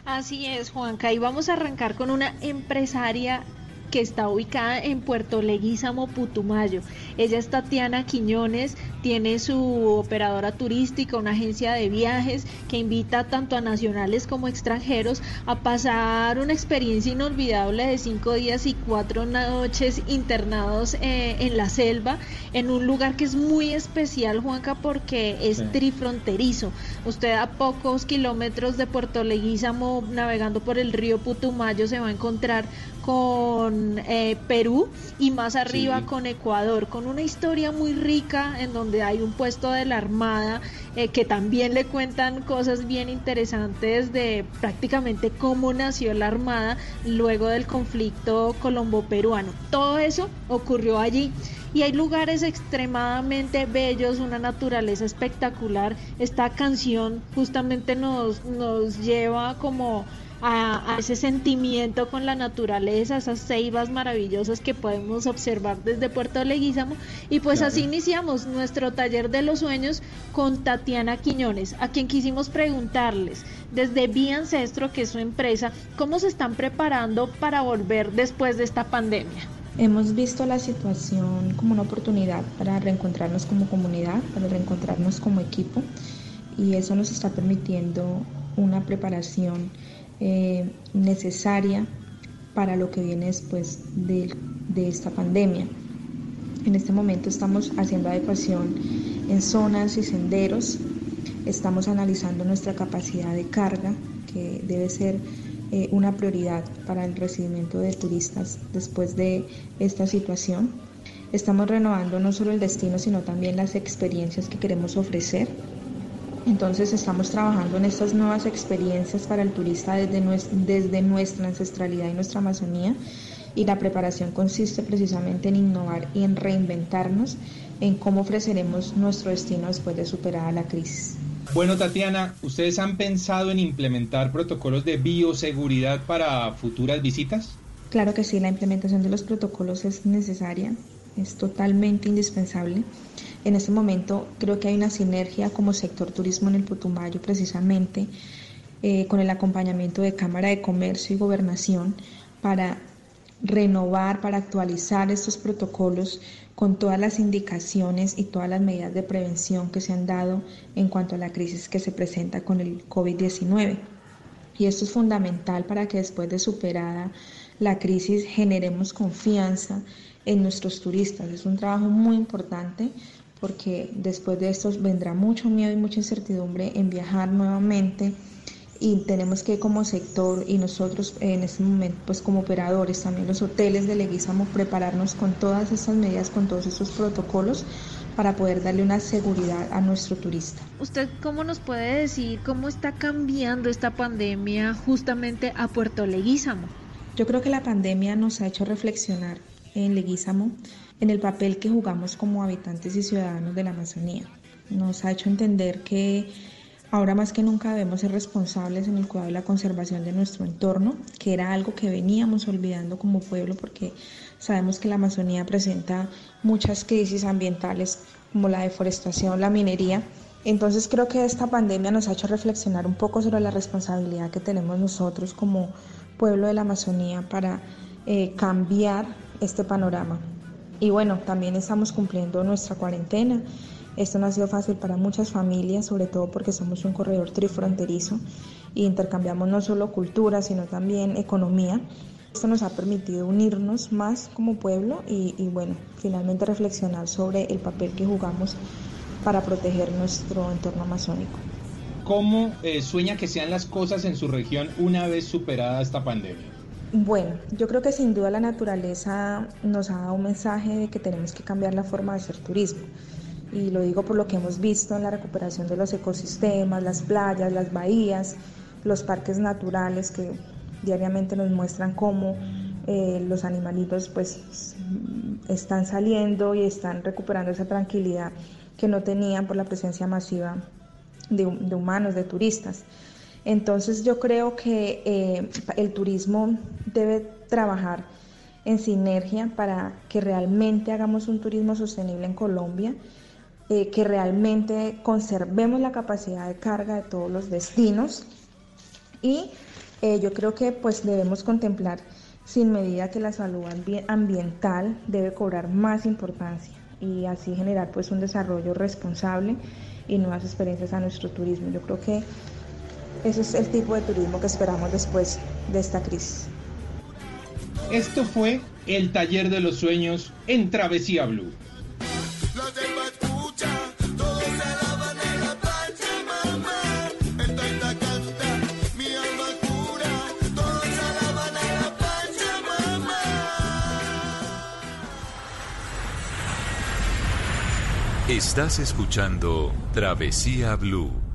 Así es, Juanca, y vamos a arrancar con una empresaria que está ubicada en Puerto Leguízamo, Putumayo. Ella es Tatiana Quiñones, tiene su operadora turística, una agencia de viajes que invita tanto a nacionales como extranjeros a pasar una experiencia inolvidable de cinco días y cuatro noches internados eh, en la selva, en un lugar que es muy especial, Juanca, porque es Sí. trifronterizo. Usted a pocos kilómetros de Puerto Leguízamo, navegando por el río Putumayo, se va a encontrar con eh, Perú y más arriba Sí. con Ecuador, con una historia muy rica en donde hay un puesto de la Armada eh, que también le cuentan cosas bien interesantes de prácticamente cómo nació la Armada luego del conflicto colombo-peruano. Todo eso ocurrió allí. Y hay lugares extremadamente bellos, una naturaleza espectacular. Esta canción justamente nos, nos lleva como a, a ese sentimiento con la naturaleza, esas ceibas maravillosas que podemos observar desde Puerto Leguízamo. Y pues Claro. así iniciamos nuestro taller de los sueños con Tatiana Quiñones, a quien quisimos preguntarles desde Vía Ancestro, que es su empresa, cómo se están preparando para volver después de esta pandemia. Hemos visto la situación como una oportunidad para reencontrarnos como comunidad, para reencontrarnos como equipo y eso nos está permitiendo una preparación eh, necesaria para lo que viene después de, de esta pandemia. En este momento estamos haciendo adecuación en zonas y senderos, estamos analizando nuestra capacidad de carga, que debe ser eh, una prioridad para el recibimiento de turistas después de esta situación. Estamos renovando no solo el destino, sino también las experiencias que queremos ofrecer. Entonces estamos trabajando en estas nuevas experiencias para el turista desde, nues- desde nuestra ancestralidad y nuestra Amazonía y la preparación consiste precisamente en innovar y en reinventarnos en cómo ofreceremos nuestro destino después de superada la crisis. Bueno, Tatiana, ¿ustedes han pensado en implementar protocolos de bioseguridad para futuras visitas? Claro que sí, la implementación de los protocolos es necesaria, es totalmente indispensable. En este momento creo que hay una sinergia como sector turismo en el Putumayo precisamente eh, con el acompañamiento de Cámara de Comercio y Gobernación para renovar, para actualizar estos protocolos con todas las indicaciones y todas las medidas de prevención que se han dado en cuanto a la crisis que se presenta con el COVID-19. Y esto es fundamental para que después de superada la crisis generemos confianza en nuestros turistas. Es un trabajo muy importante porque después de esto vendrá mucho miedo y mucha incertidumbre en viajar nuevamente y tenemos que como sector y nosotros en este momento pues como operadores también los hoteles de Leguízamo prepararnos con todas estas medidas, con todos estos protocolos para poder darle una seguridad a nuestro turista. ¿Usted cómo nos puede decir cómo está cambiando esta pandemia justamente a Puerto Leguízamo? Yo creo que la pandemia nos ha hecho reflexionar en Leguízamo en el papel que jugamos como habitantes y ciudadanos de la Amazonía. Nos ha hecho entender que ahora más que nunca debemos ser responsables en el cuidado y la conservación de nuestro entorno, que era algo que veníamos olvidando como pueblo porque sabemos que la Amazonía presenta muchas crisis ambientales como la deforestación, la minería. Entonces creo que esta pandemia nos ha hecho reflexionar un poco sobre la responsabilidad que tenemos nosotros como pueblo de la Amazonía para eh, cambiar este panorama. Y bueno, también estamos cumpliendo nuestra cuarentena. Esto no ha sido fácil para muchas familias, sobre todo porque somos un corredor trifronterizo e intercambiamos no solo cultura, sino también economía. Esto nos ha permitido unirnos más como pueblo y, y bueno, finalmente reflexionar sobre el papel que jugamos para proteger nuestro entorno amazónico. ¿Cómo eh, sueña que sean las cosas en su región una vez superada esta pandemia? Bueno, yo creo que sin duda la naturaleza nos ha dado un mensaje de que tenemos que cambiar la forma de hacer turismo. Y lo digo por lo que hemos visto en la recuperación de los ecosistemas, las playas, las bahías, los parques naturales que diariamente nos muestran cómo eh, los animalitos pues están saliendo y están recuperando esa tranquilidad que no tenían por la presencia masiva de, de humanos, de turistas. Entonces yo creo que eh, el turismo debe trabajar en sinergia para que realmente hagamos un turismo sostenible en Colombia, eh, que realmente conservemos la capacidad de carga de todos los destinos y eh, yo creo que pues debemos contemplar sin medida que la salud ambiental debe cobrar más importancia y así generar pues un desarrollo responsable y nuevas experiencias a nuestro turismo. Yo creo que ese es el tipo de turismo que esperamos después de esta crisis. Esto fue el taller de los sueños en Travesía Blue. Estás escuchando Travesía Blue.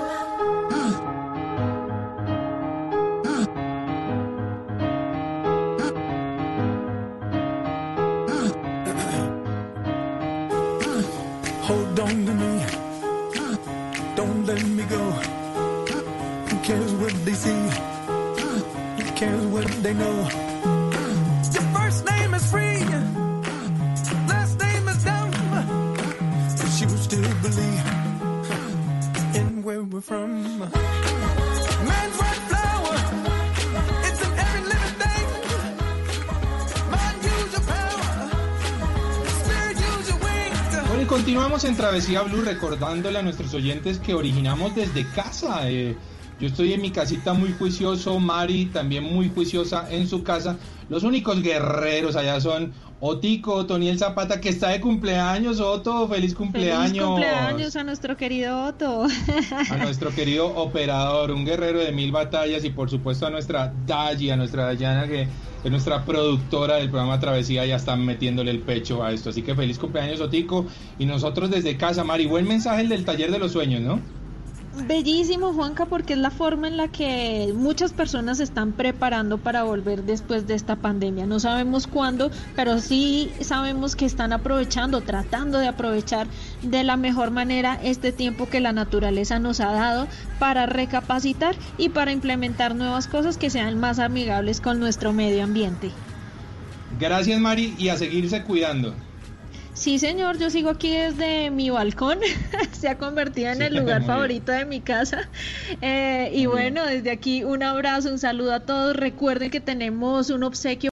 en Travesía Blue recordándole a nuestros oyentes que originamos desde casa. eh, yo estoy en mi casita muy juicioso, Mari también muy juiciosa en su casa. Los únicos guerreros allá son Otico, Otoniel Zapata, que está de cumpleaños. Otto, feliz cumpleaños. Feliz cumpleaños a nuestro querido Otto. A nuestro querido operador, un guerrero de mil batallas. Y por supuesto a nuestra Dayi, a nuestra Dayana, que es nuestra productora del programa Travesía, ya está metiéndole el pecho a esto. Así que feliz cumpleaños, Otico. Y nosotros desde casa, Mari, buen mensaje el del taller de los sueños, ¿no? Bellísimo, Juanca, porque es la forma en la que muchas personas se están preparando para volver después de esta pandemia. No sabemos cuándo, pero sí sabemos que están aprovechando, tratando de aprovechar de la mejor manera este tiempo que la naturaleza nos ha dado para recapacitar y para implementar nuevas cosas que sean más amigables con nuestro medio ambiente. Gracias Mari y a seguirse cuidando. Sí, señor, yo sigo aquí desde mi balcón. Se ha convertido en Sí, el lugar bien. favorito de mi casa. Eh, y bueno, desde aquí un abrazo, un saludo a todos. Recuerden que tenemos un obsequio